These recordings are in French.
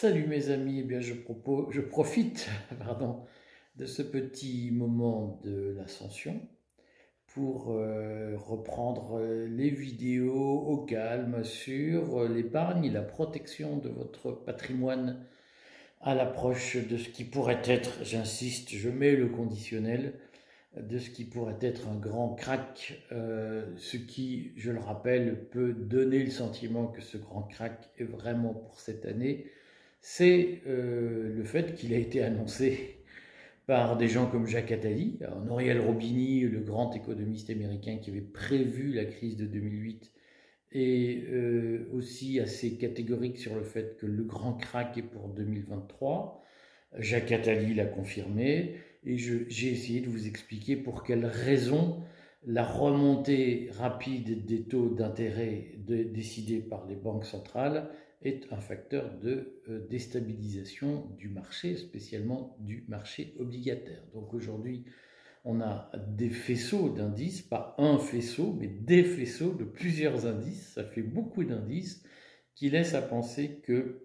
Salut mes amis, eh bien je, profite pardon, de ce petit moment de l'ascension pour euh, reprendre les vidéos au calme sur l'épargne et la protection de votre patrimoine à l'approche de ce qui pourrait être, j'insiste, je mets le conditionnel, de ce qui pourrait être un grand crack, euh, ce qui, je le rappelle, peut donner le sentiment que ce grand crack est vraiment pour cette année, c'est euh, le fait qu'il a été annoncé par des gens comme Jacques Attali, Noriel Robini, le grand économiste américain qui avait prévu la crise de 2008, et euh, aussi assez catégorique sur le fait que le grand crack est pour 2023. Jacques Attali l'a confirmé et j'ai essayé de vous expliquer pour quelles raisons la remontée rapide des taux d'intérêt décidés par les banques centrales est un facteur de euh, déstabilisation du marché, spécialement du marché obligataire. Donc aujourd'hui, on a des faisceaux d'indices, pas un faisceau, mais des faisceaux de plusieurs indices, ça fait beaucoup d'indices, qui laissent à penser que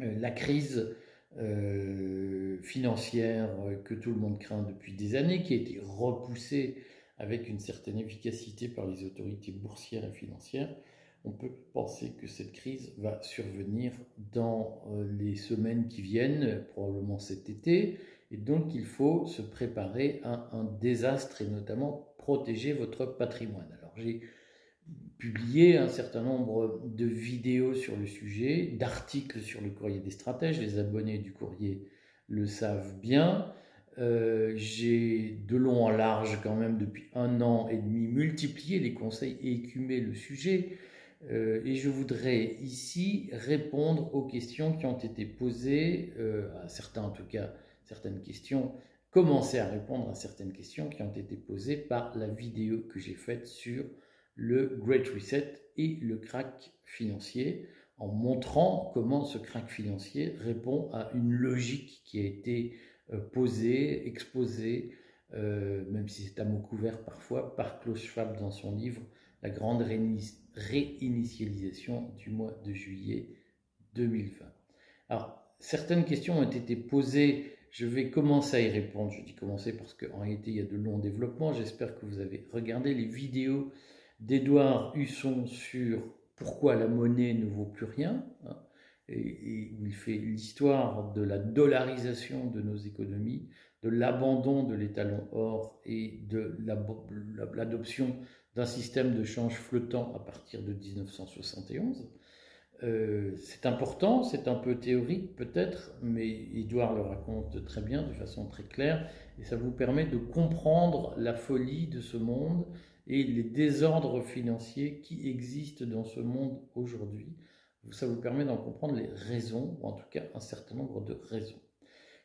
euh, la crise euh, financière que tout le monde craint depuis des années, qui a été repoussée avec une certaine efficacité par les autorités boursières et financières, on peut penser que cette crise va survenir dans euh, les semaines qui viennent, probablement cet été, et donc il faut se préparer à un désastre et notamment protéger votre patrimoine. Alors j'ai publié un certain nombre de vidéos sur le sujet, d'articles sur le courrier des stratèges. Les abonnés du courrier le savent bien. Euh, j'ai de long en large quand même depuis un an et demi multiplié les conseils et écumé le sujet. Euh, et je voudrais ici répondre aux questions qui ont été posées, euh, à certains en tout cas, certaines questions, commencer à répondre à certaines questions qui ont été posées par la vidéo que j'ai faite sur le Great Reset et le crack financier en montrant comment ce crack financier répond à une logique qui a été euh, posée, exposée, même si c'est à mot couvert parfois, par Klaus Schwab dans son livre La grande réinitialisation du mois de juillet 2020. Alors, certaines questions ont été posées, je vais commencer à y répondre. Je dis commencer parce qu'en réalité, il y a de longs développements. J'espère que vous avez regardé les vidéos d'Edouard Husson sur pourquoi la monnaie ne vaut plus rien, hein, et, il fait l'histoire de la dollarisation de nos économies, de l'abandon de l'étalon or et de l'adoption d'un système de change flottant à partir de 1971. Euh, c'est important, c'est un peu théorique peut-être, mais Edouard le raconte très bien, de façon très claire, et ça vous permet de comprendre la folie de ce monde et les désordres financiers qui existent dans ce monde aujourd'hui. Ça vous permet d'en comprendre les raisons, ou en tout cas un certain nombre de raisons.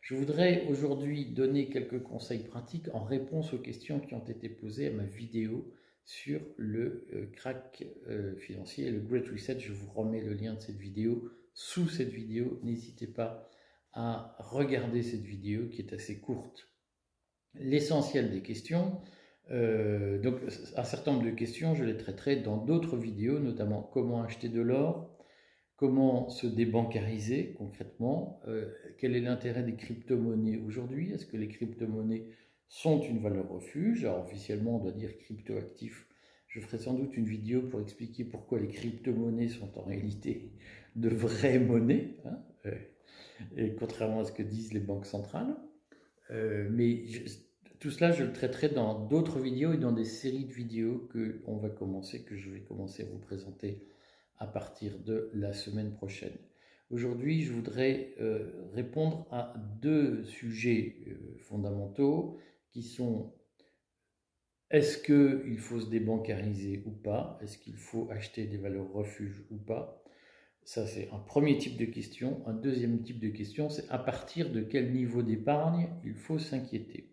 Je voudrais aujourd'hui donner quelques conseils pratiques en réponse aux questions qui ont été posées à ma vidéo sur le euh, crack euh, financier et le Great Reset. Je vous remets le lien de cette vidéo sous cette vidéo. N'hésitez pas à regarder cette vidéo qui est assez courte. L'essentiel des questions, euh, donc, un certain nombre de questions, je les traiterai dans d'autres vidéos, notamment comment acheter de l'or, comment se débancariser concrètement, quel est l'intérêt des crypto-monnaies aujourd'hui, est-ce que les crypto-monnaies sont une valeur refuge Alors, officiellement, on doit dire crypto-actif. Je ferai sans doute une vidéo pour expliquer pourquoi les crypto-monnaies sont en réalité de vraies monnaies, hein, euh, et contrairement à ce que disent les banques centrales. mais tout cela, je le traiterai dans d'autres vidéos et dans des séries de vidéos que on va commencer, que je vais commencer à vous présenter à partir de la semaine prochaine. Aujourd'hui, je voudrais euh, répondre à deux sujets euh, fondamentaux qui sont est-ce qu'il faut se débancariser ou pas? Est-ce qu'il faut acheter des valeurs refuges ou pas? Ça, c'est un premier type de question. Un deuxième type de question, c'est à partir de quel niveau d'épargne il faut s'inquiéter?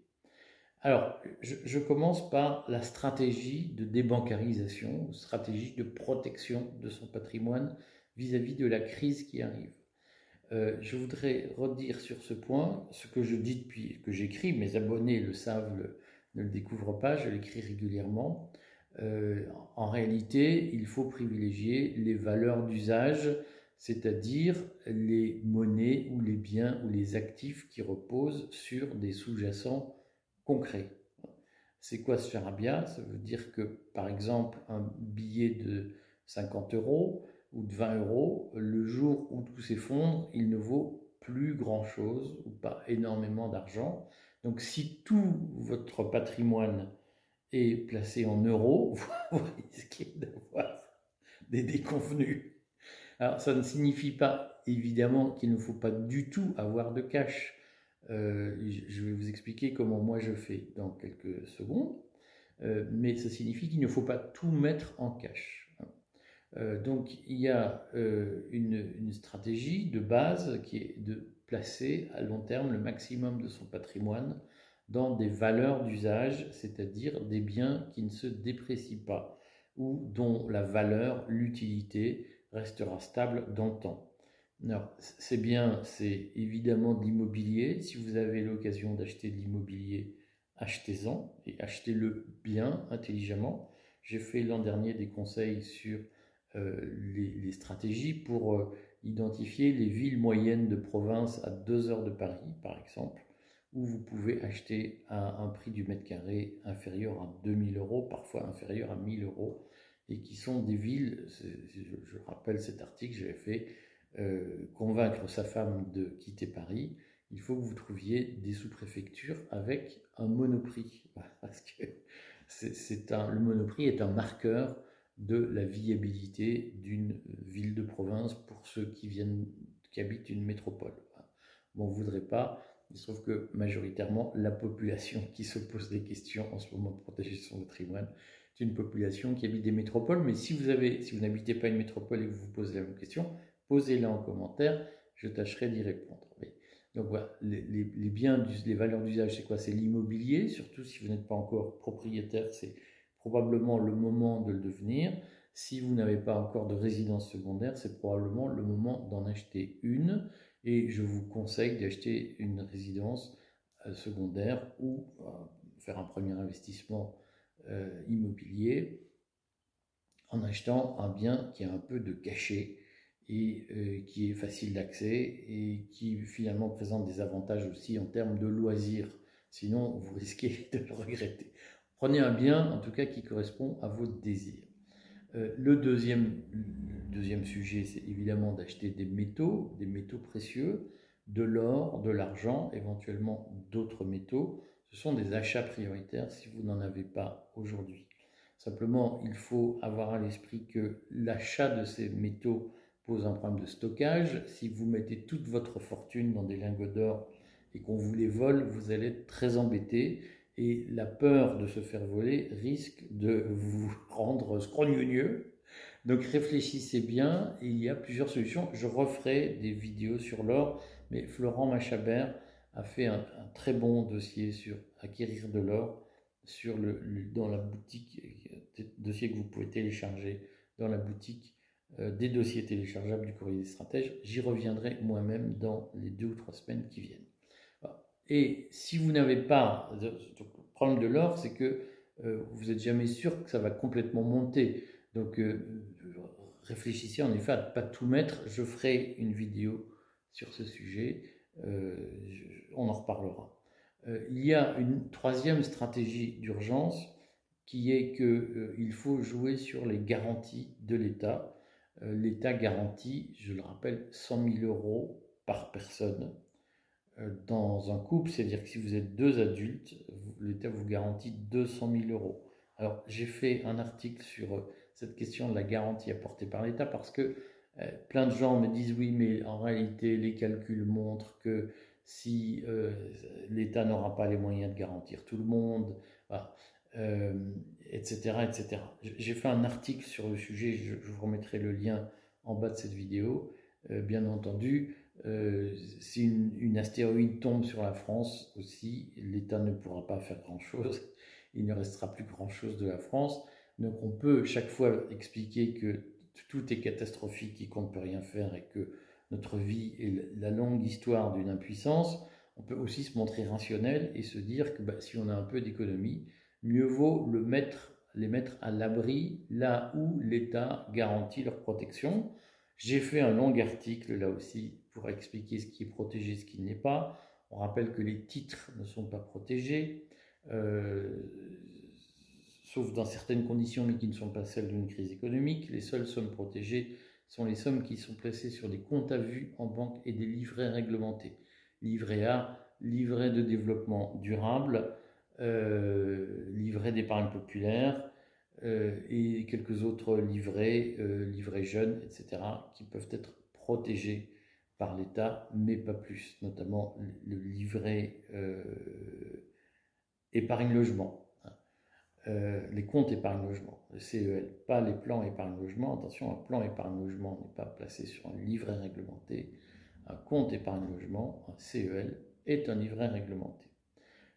Alors, je, commence par la stratégie de débancarisation, stratégie de protection de son patrimoine vis-à-vis de la crise qui arrive. Euh, je voudrais redire sur ce point ce que je dis depuis que j'écris, mes abonnés le savent, ne le découvrent pas, je l'écris régulièrement. Euh, en réalité, il faut privilégier les valeurs d'usage, c'est-à-dire les monnaies ou les biens ou les actifs qui reposent sur des sous-jacents concrets. C'est quoi ce charabia? Ça veut dire que, par exemple, un billet de 50 euros ou de 20 euros, le jour où tout s'effondre, il ne vaut plus grand-chose ou pas énormément d'argent. Donc si tout votre patrimoine est placé en euros, vous risquez d'avoir des déconvenus. Alors ça ne signifie pas évidemment qu'il ne faut pas du tout avoir de cash. Euh, je vais vous expliquer comment moi je fais dans quelques secondes, euh, mais ça signifie qu'il ne faut pas tout mettre en cash. Euh, donc il y a une, une, stratégie de base qui est de placer à long terme le maximum de son patrimoine dans des valeurs d'usage, c'est-à-dire des biens qui ne se déprécient pas ou dont la valeur, l'utilité restera stable dans le temps. Alors, c'est bien, c'est évidemment de l'immobilier. Si vous avez l'occasion d'acheter de l'immobilier, achetez-en et achetez-le bien, intelligemment. J'ai fait l'an dernier des conseils sur euh, les, stratégies pour euh, identifier les villes moyennes de province à 2 heures de Paris, par exemple, où vous pouvez acheter à un prix du mètre carré inférieur à 2000 euros, parfois inférieur à 1000 euros, et qui sont des villes, je, rappelle cet article, j'avais fait euh, convaincre sa femme de quitter Paris, il faut que vous trouviez des sous-préfectures avec un monoprix. Parce que le monoprix est un marqueur de la viabilité d'une ville de province pour ceux qui viennent, qui habitent une métropole. On ne voudrait pas, il se trouve que majoritairement, la population qui se pose des questions en ce moment de protéger son patrimoine, c'est une population qui habite des métropoles. Mais si vous si vous n'habitez pas une métropole et que vous vous posez la même question, posez-la en commentaire, je tâcherai d'y répondre. Donc voilà, les, les, biens, les valeurs d'usage, c'est quoi? C'est l'immobilier, surtout si vous n'êtes pas encore propriétaire, c'est probablement le moment de le devenir. Si vous n'avez pas encore de résidence secondaire, c'est probablement le moment d'en acheter une. Et je vous conseille d'acheter une résidence euh, secondaire ou euh, faire un premier investissement euh, immobilier en achetant un bien qui a un peu de cachet et qui est facile d'accès et qui finalement présente des avantages aussi en termes de loisirs. Sinon, vous risquez de le regretter. Prenez un bien, en tout cas, qui correspond à vos désirs. Euh, le, deuxième, le deuxième sujet, c'est évidemment d'acheter des métaux, des métaux précieux, de l'or, de l'argent, éventuellement d'autres métaux. Ce sont des achats prioritaires si vous n'en avez pas aujourd'hui. Simplement, il faut avoir à l'esprit que l'achat de ces métaux pose un problème de stockage. Si vous mettez toute votre fortune dans des lingots d'or et qu'on vous les vole, vous allez être très embêté. Et la peur de se faire voler risque de vous rendre scrogneux. Donc réfléchissez bien, il y a plusieurs solutions. Je referai des vidéos sur l'or, mais Florent Machabert a fait un, très bon dossier sur acquérir de l'or dans la boutique, dossier que vous pouvez télécharger dans la boutique euh, des dossiers téléchargeables du courrier des stratèges. J'y reviendrai moi-même dans les deux ou trois semaines qui viennent. Et si vous n'avez pas, le problème de l'or, c'est que euh, vous n'êtes jamais sûr que ça va complètement monter. Donc euh, réfléchissez en effet à ne pas tout mettre. Je ferai une vidéo sur ce sujet. on en reparlera. il y a une troisième stratégie d'urgence qui est qu'il faut jouer sur les garanties de l'État. Euh, l'État garantit, je le rappelle, 100 000 euros par personne euh, dans un couple, c'est-à-dire que si vous êtes deux adultes, l'État vous garantit 200 000 euros. Alors j'ai fait un article sur euh, cette question de la garantie apportée par l'État parce que plein de gens me disent oui, mais en réalité les calculs montrent que si l'État n'aura pas les moyens de garantir tout le monde, etc., etc. J'ai fait un article sur le sujet, je, vous remettrai le lien en bas de cette vidéo. Euh, bien entendu, euh, si une, astéroïde tombe sur la France aussi, l'État ne pourra pas faire grand-chose. Il ne restera plus grand-chose de la France. Donc on peut chaque fois expliquer que tout est catastrophique et qu'on ne peut rien faire et que notre vie est la longue histoire d'une impuissance. On peut aussi se montrer rationnel et se dire que bah, si on a un peu d'économie, mieux vaut les mettre à l'abri là où l'État garantit leur protection. J'ai fait un long article là aussi pour expliquer ce qui est protégé, ce qui n'est pas. On rappelle que les titres ne sont pas protégés, euh, sauf dans certaines conditions, mais qui ne sont pas celles d'une crise économique. Les seules sommes protégées sont les sommes qui sont placées sur des comptes à vue en banque et des livrets réglementés. Livret A, livret de développement durable, euh, livret d'épargne populaire euh, et quelques autres livrets, euh, livrets jeunes, etc., qui peuvent être protégés par l'État, mais pas plus, notamment le livret épargne logement. les comptes épargne logement, le CEL, pas les plans épargne logement. Attention, un plan épargne logement n'est pas placé sur un livret réglementé. Un compte épargne logement, un CEL, est un livret réglementé.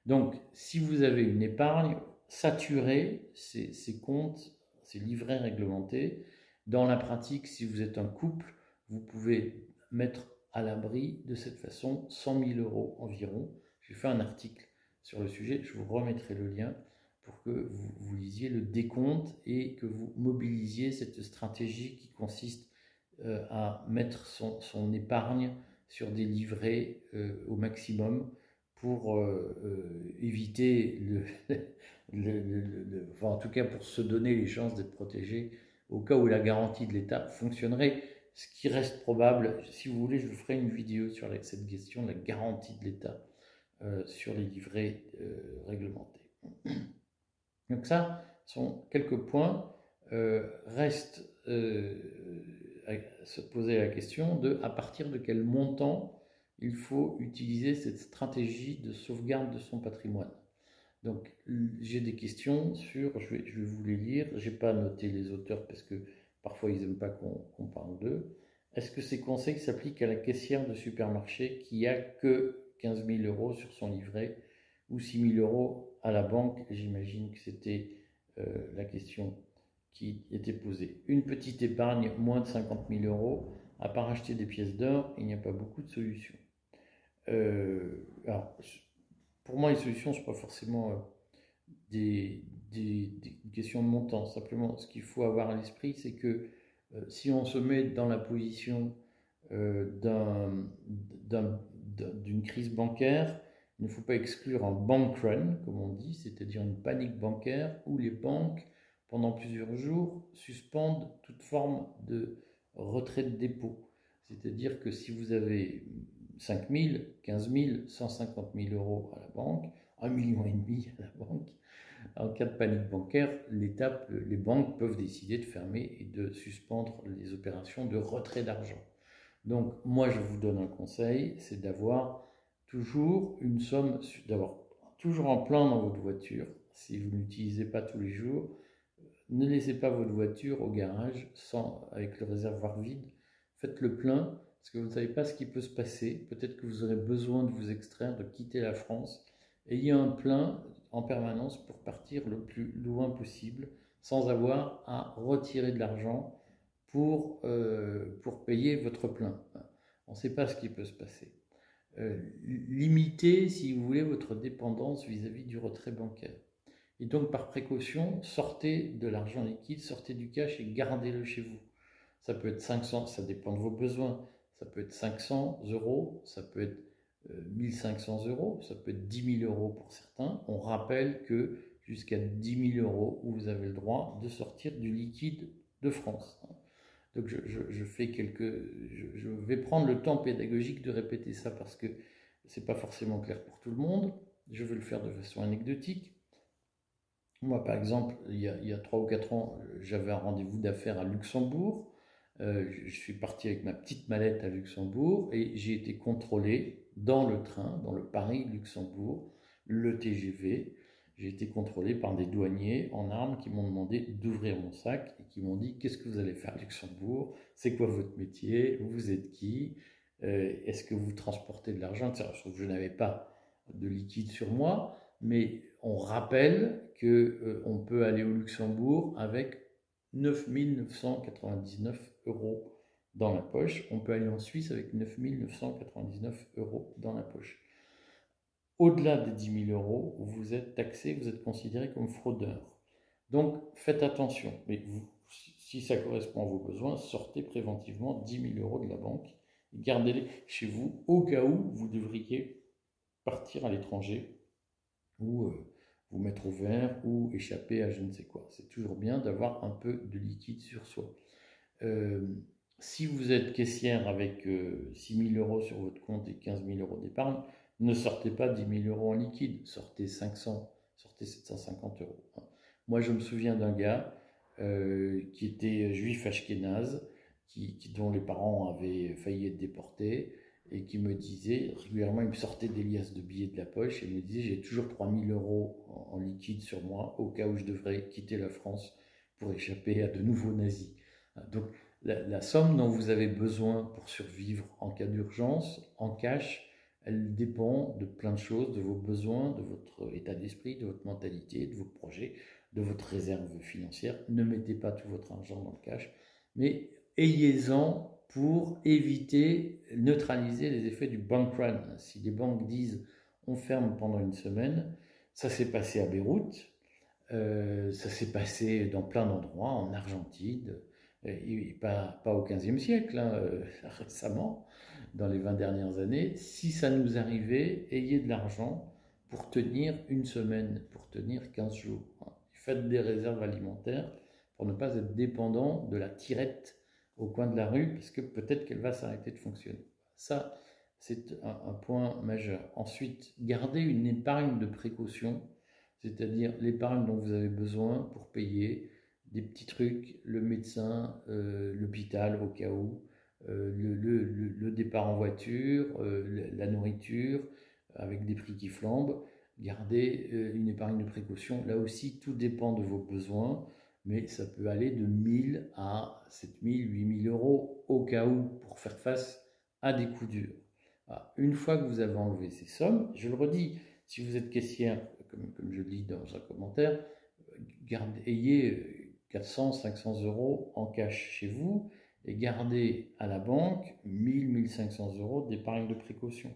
Donc, si vous avez une épargne, saturez ces, comptes, ces livrets réglementés. Dans la pratique, si vous êtes un couple, vous pouvez mettre à l'abri de cette façon 100 000 euros environ. J'ai fait un article sur le sujet, je vous remettrai le lien pour que vous, lisiez le décompte et que vous mobilisiez cette stratégie qui consiste euh, à mettre son, épargne sur des livrets euh, au maximum pour euh, éviter le, enfin, en tout cas pour se donner les chances d'être protégé au cas où la garantie de l'État fonctionnerait. Ce qui reste probable, si vous voulez, je vous ferai une vidéo sur cette question la garantie de l'État euh, sur les livrets réglementés. Donc ça sont quelques points. reste à se poser la question de à partir de quel montant il faut utiliser cette stratégie de sauvegarde de son patrimoine. Donc j'ai des questions sur, je vais, vous les lire, je n'ai pas noté les auteurs parce que parfois ils n'aiment pas qu'on parle d'eux. Est-ce que ces conseils s'appliquent à la caissière de supermarché qui a que 15 000 euros sur son livret ou 6 000 euros à la banque? J'imagine que c'était euh, la question qui était posée. Une petite épargne, moins de 50 000 euros, à part acheter des pièces d'or, il n'y a pas beaucoup de solutions. Euh, alors, pour moi, les solutions ne sont pas forcément euh, des, questions de montant. Simplement, ce qu'il faut avoir à l'esprit, c'est que euh, si on se met dans la position d'une crise bancaire, il ne faut pas exclure un bank run, comme on dit, c'est-à-dire une panique bancaire où les banques, pendant plusieurs jours, suspendent toute forme de retrait de dépôt. C'est-à-dire que si vous avez 5 000, 15 000, 150 000 euros à la banque, 1,5 million et demi à la banque. En cas de panique bancaire, les banques peuvent décider de fermer et de suspendre les opérations de retrait d'argent. Donc, moi, je vous donne un conseil, c'est d'avoir toujours une somme, d'avoir toujours un plan dans votre voiture. Si vous n'utilisez pas tous les jours, ne laissez pas votre voiture au garage sans, avec le réservoir vide. Faites le plein parce que vous ne savez pas ce qui peut se passer. Peut-être que vous aurez besoin de vous extraire, de quitter la France. Ayez un plein en permanence pour partir le plus loin possible sans avoir à retirer de l'argent pour, euh, pour payer votre plein. On ne sait pas ce qui peut se passer. Euh, limitez, si vous voulez, votre dépendance vis-à-vis -vis du retrait bancaire. Et donc, par précaution, sortez de l'argent liquide, sortez du cash et gardez-le chez vous. Ça peut être 500, ça dépend de vos besoins ça peut être 500 euros, ça peut être 1500 euh, euros, ça peut être 10 000 euros pour certains. On rappelle que jusqu'à 10 000 euros, vous avez le droit de sortir du liquide de France. Donc je, fais quelques, je, vais prendre le temps pédagogique de répéter ça parce que c'est pas forcément clair pour tout le monde. Je vais le faire de façon anecdotique. Moi, par exemple, il y a, il y a 3 ou 4 ans, j'avais un rendez-vous d'affaires à Luxembourg. Euh, je suis parti avec ma petite mallette à Luxembourg et j'ai été contrôlé dans le train, dans le Paris-Luxembourg, le TGV. J'ai été contrôlé par des douaniers en armes qui m'ont demandé d'ouvrir mon sac et qui m'ont dit Qu'est-ce que vous allez faire à Luxembourg? C'est quoi votre métier? Vous êtes qui? Euh, Est-ce que vous transportez de l'argent? Je n'avais pas de liquide sur moi, mais on rappelle qu'on euh, peut aller au Luxembourg avec 9 999 euros dans la poche. On peut aller en Suisse avec 9 999 euros dans la poche. Au-delà des 10 000 euros, vous êtes taxé, vous êtes considéré comme fraudeur. Donc faites attention. Mais Si ça correspond à vos besoins, sortez préventivement 10 000 euros de la banque gardez-les chez vous au cas où vous devriez partir à l'étranger ou euh, vous mettre au vert ou échapper à je ne sais quoi. C'est toujours bien d'avoir un peu de liquide sur soi. Euh, si vous êtes caissière avec 6 000 euros sur votre compte et 15 000 euros d'épargne, ne sortez pas 10 000 euros en liquide, sortez 500, sortez 750 euros. Moi, je me souviens d'un gars euh, qui était juif ashkénaze, qui, dont les parents avaient failli être déportés, et qui me disait régulièrement, il me sortait des liasses de billets de la poche et il me disait j'ai toujours 3000 euros en, liquide sur moi au cas où je devrais quitter la France pour échapper à de nouveaux nazis. Donc la, somme dont vous avez besoin pour survivre en cas d'urgence, en cash, elle dépend de plein de choses, de vos besoins, de votre état d'esprit, de votre mentalité, de vos projets, de votre réserve financière. Ne mettez pas tout votre argent dans le cash, mais ayez-en pour éviter, neutraliser les effets du bank run. Si les banques disent on ferme pendant une semaine, ça s'est passé à Beyrouth, euh, ça s'est passé dans plein d'endroits, en Argentine, pas, pas au XVe siècle, hein, euh, récemment, dans les 20 dernières années, si ça nous arrivait, ayez de l'argent pour tenir une semaine, pour tenir 15 jours. Faites des réserves alimentaires pour ne pas être dépendant de la tirette au coin de la rue, parce que peut-être qu'elle va s'arrêter de fonctionner. Ça, c'est un, point majeur. Ensuite, gardez une épargne de précaution, c'est-à-dire l'épargne dont vous avez besoin pour payer des petits trucs, le médecin, euh, l'hôpital au cas où, euh, le, départ en voiture, euh, la nourriture, avec des prix qui flambent. Gardez une épargne de précaution. Là aussi, tout dépend de vos besoins, mais ça peut aller de 1000 à 7000, 8000 euros au cas où pour faire face à des coups durs. Une fois que vous avez enlevé ces sommes, je le redis, si vous êtes caissière, comme, comme je le dis dans un commentaire, gardez, ayez 400, 500 euros en cash chez vous et gardez à la banque 1000, 1500 euros d'épargne de précaution.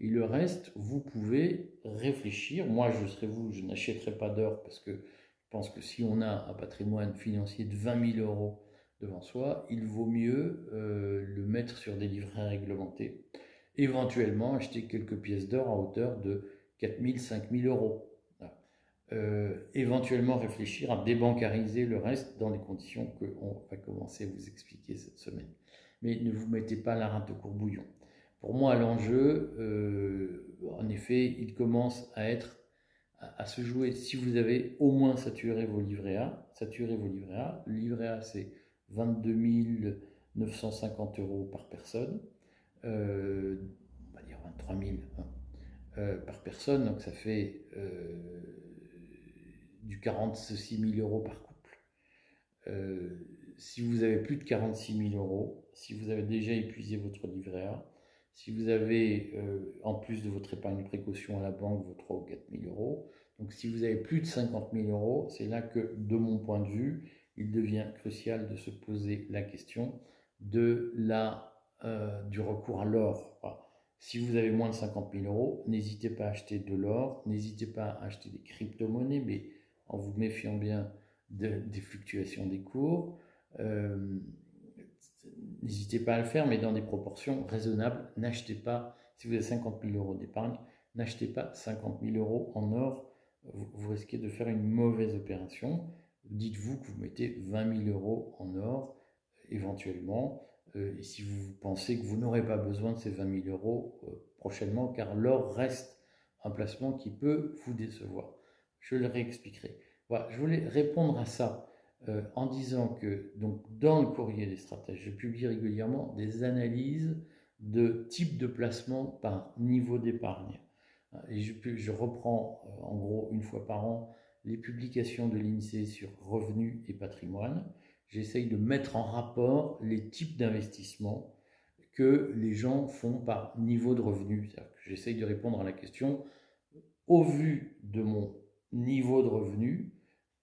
Et le reste, vous pouvez réfléchir. Moi, je serais vous, je n'achèterai pas d'or parce que je pense que si on a un patrimoine financier de 20 000 euros devant soi, il vaut mieux euh, le mettre sur des livrets réglementés. Éventuellement, acheter quelques pièces d'or à hauteur de 4 000, 5 000 euros. Euh, éventuellement réfléchir à débancariser le reste dans les conditions qu'on va commencer à vous expliquer cette semaine. Mais ne vous mettez pas la rate au courbouillon. Pour moi, l'enjeu, euh, en effet, il commence à être à, se jouer si vous avez au moins saturé vos livrets A. Saturé vos livrets A. Le livret A, c'est 22 950 euros par personne. Euh, on va dire 23 000 hein, par personne, donc ça fait du 46 000 euros par couple. Euh, si vous avez plus de 46 000 euros, si vous avez déjà épuisé votre livret A, si vous avez, euh, en plus de votre épargne précaution à la banque, vos 3 ou 4 000 euros, donc si vous avez plus de 50 000 euros, c'est là que, de mon point de vue, il devient crucial de se poser la question de la, euh, du recours à l'or. Si vous avez moins de 50 000 euros, n'hésitez pas à acheter de l'or, n'hésitez pas à acheter des crypto-monnaies, mais en vous méfiant bien des fluctuations des cours. Euh, n'hésitez pas à le faire, mais dans des proportions raisonnables. N'achetez pas, si vous avez 50 000 euros d'épargne, n'achetez pas 50 000 euros en or. Vous, risquez de faire une mauvaise opération. Dites-vous que vous mettez 20 000 euros en or, éventuellement. Euh, et si vous pensez que vous n'aurez pas besoin de ces 20 000 euros euh, prochainement, car l'or reste un placement qui peut vous décevoir. Je le réexpliquerai. Je voulais répondre à ça euh, en disant que donc, dans le courrier des stratèges, je publie régulièrement des analyses de type de placement par niveau d'épargne. Je, reprends euh, en gros une fois par an les publications de l'INSEE sur revenus et patrimoine. J'essaye de mettre en rapport les types d'investissements que les gens font par niveau de revenu. J'essaye de répondre à la question au vu de mon niveau de revenu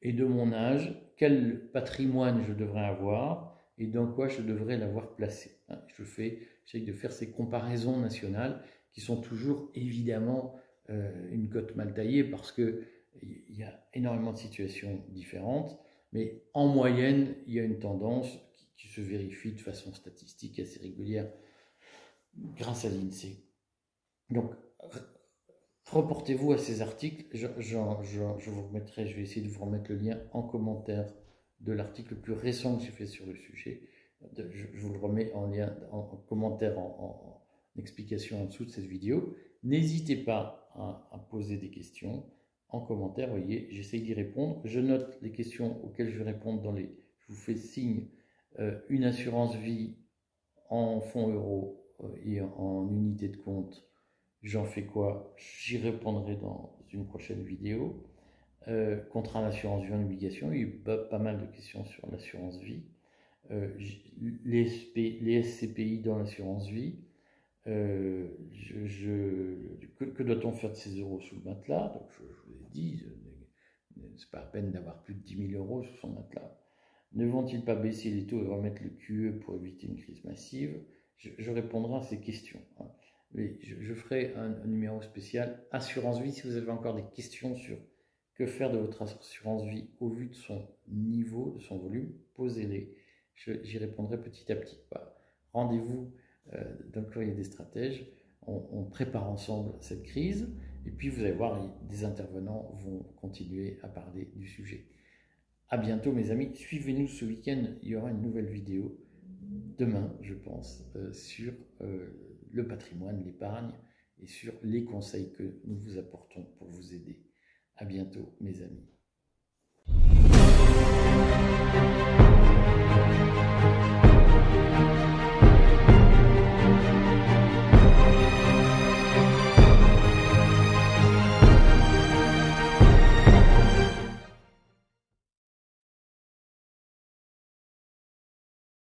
et de mon âge, quel patrimoine je devrais avoir et dans quoi je devrais l'avoir placé. Hein, je fais, j'essaie de faire ces comparaisons nationales qui sont toujours évidemment euh, une cote mal taillée parce que il y a énormément de situations différentes, Mais en moyenne, il y a une tendance qui, qui se vérifie de façon statistique assez régulière grâce à l'INSEE. Donc, reportez-vous à ces articles. Je, vous remettrai, je vais essayer de vous remettre le lien en commentaire de l'article le plus récent que j'ai fait sur le sujet. Je, vous le remets en lien, en, commentaire, en, explication en dessous de cette vidéo. N'hésitez pas à, poser des questions en commentaire. Voyez, j'essaye d'y répondre. Je note les questions auxquelles je vais répondre dans les. Je vous fais signe euh, une assurance vie en fonds euros euh, et en unité de compte J'en fais quoi? J'y répondrai dans une prochaine vidéo. Euh, contrat d'assurance vie en obligation, il y a eu pas, mal de questions sur l'assurance vie. Euh, les, SCPI dans l'assurance vie. Euh, que, doit-on faire de ces euros sous le matelas? Donc, je, vous l'ai dit, c'est pas à peine d'avoir plus de 10 000 euros sous son matelas. Ne vont-ils pas baisser les taux et remettre le QE pour éviter une crise massive? Je, répondrai à ces questions. Hein je, ferai un, numéro spécial assurance vie. Si vous avez encore des questions sur que faire de votre assurance vie au vu de son niveau, de son volume, posez-les. J'y répondrai petit à petit. Rendez-vous euh, dans le courrier des stratèges. On, prépare ensemble cette crise. Et puis vous allez voir, des intervenants vont continuer à parler du sujet. À bientôt mes amis. Suivez-nous ce week-end. Il y aura une nouvelle vidéo demain, je pense, euh, sur euh, le patrimoine, l'épargne et sur les conseils que nous vous apportons pour vous aider. À bientôt, mes amis.